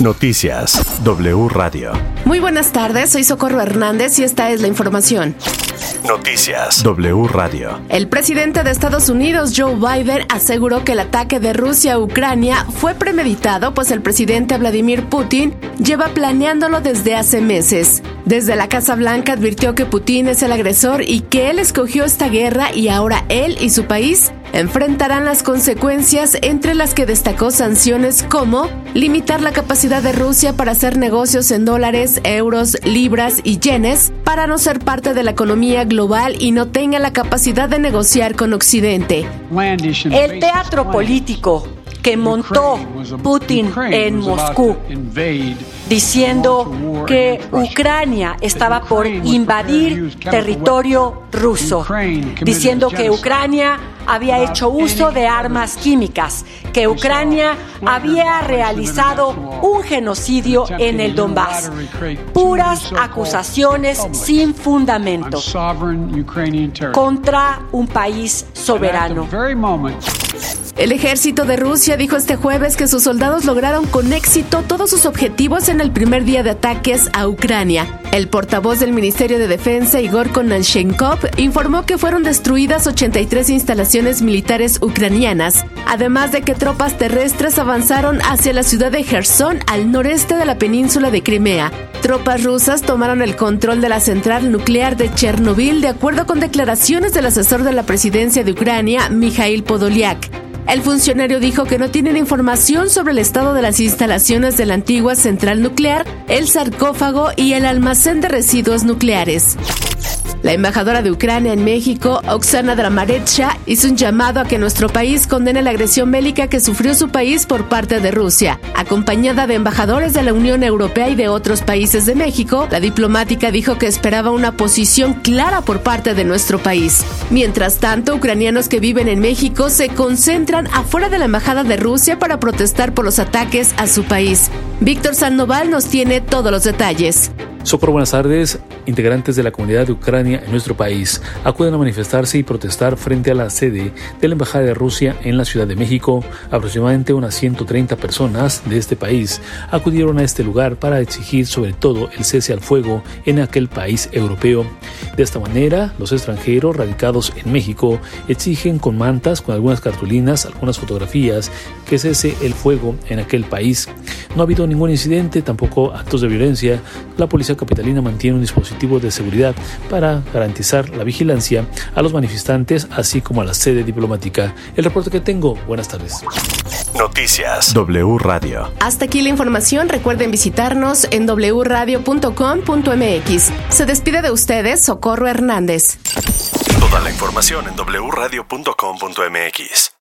Noticias W Radio. Muy buenas tardes, soy Socorro Hernández y esta es la información. Noticias W Radio. El presidente de Estados Unidos, Joe Biden, aseguró que el ataque de Rusia a Ucrania fue premeditado, pues el presidente Vladimir Putin lleva planeándolo desde hace meses. Desde la Casa Blanca advirtió que Putin es el agresor y que él escogió esta guerra y ahora él y su país enfrentarán las consecuencias entre las que destacó sanciones como limitar la capacidad de Rusia para hacer negocios en dólares, euros, libras y yenes, para no ser parte de la economía global y no tenga la capacidad de negociar con Occidente. El teatro político que montó Putin en Moscú, diciendo que Ucrania estaba por invadir territorio ruso, diciendo que Ucrania había hecho uso de armas químicas, que Ucrania había realizado un genocidio en el Donbass. Puras acusaciones sin fundamento contra un país soberano. El ejército de Rusia dijo este jueves que sus soldados lograron con éxito todos sus objetivos en el primer día de ataques a Ucrania. El portavoz del Ministerio de Defensa, Igor Konashenkov, informó que fueron destruidas 83 instalaciones militares ucranianas, además de que tropas terrestres avanzaron hacia la ciudad de Gerson al noreste de la península de Crimea. Tropas rusas tomaron el control de la central nuclear de Chernobyl de acuerdo con declaraciones del asesor de la presidencia de Ucrania, Mikhail Podolyak. El funcionario dijo que no tienen información sobre el estado de las instalaciones de la antigua central nuclear, el sarcófago y el almacén de residuos nucleares. La embajadora de Ucrania en México, Oksana Dramaretsha, hizo un llamado a que nuestro país condene la agresión bélica que sufrió su país por parte de Rusia. Acompañada de embajadores de la Unión Europea y de otros países de México, la diplomática dijo que esperaba una posición clara por parte de nuestro país. Mientras tanto, ucranianos que viven en México se concentran afuera de la embajada de Rusia para protestar por los ataques a su país. Víctor Sandoval nos tiene todos los detalles. Socorro, buenas tardes. Integrantes de la comunidad de Ucrania en nuestro país acuden a manifestarse y protestar frente a la sede de la Embajada de Rusia en la Ciudad de México. Aproximadamente unas 130 personas de este país acudieron a este lugar para exigir sobre todo el cese al fuego en aquel país europeo. De esta manera, los extranjeros radicados en México exigen con mantas, con algunas cartulinas, algunas fotografías, que cese el fuego en aquel país. No ha habido ningún incidente, tampoco actos de violencia. La policía capitalina mantiene un dispositivo de seguridad para garantizar la vigilancia a los manifestantes, así como a la sede diplomática. El reporte que tengo. Buenas tardes. Noticias W Radio. Hasta aquí la información. Recuerden visitarnos en wradio.com.mx. Se despide de ustedes Socorro Hernández. Toda la información en wradio.com.mx.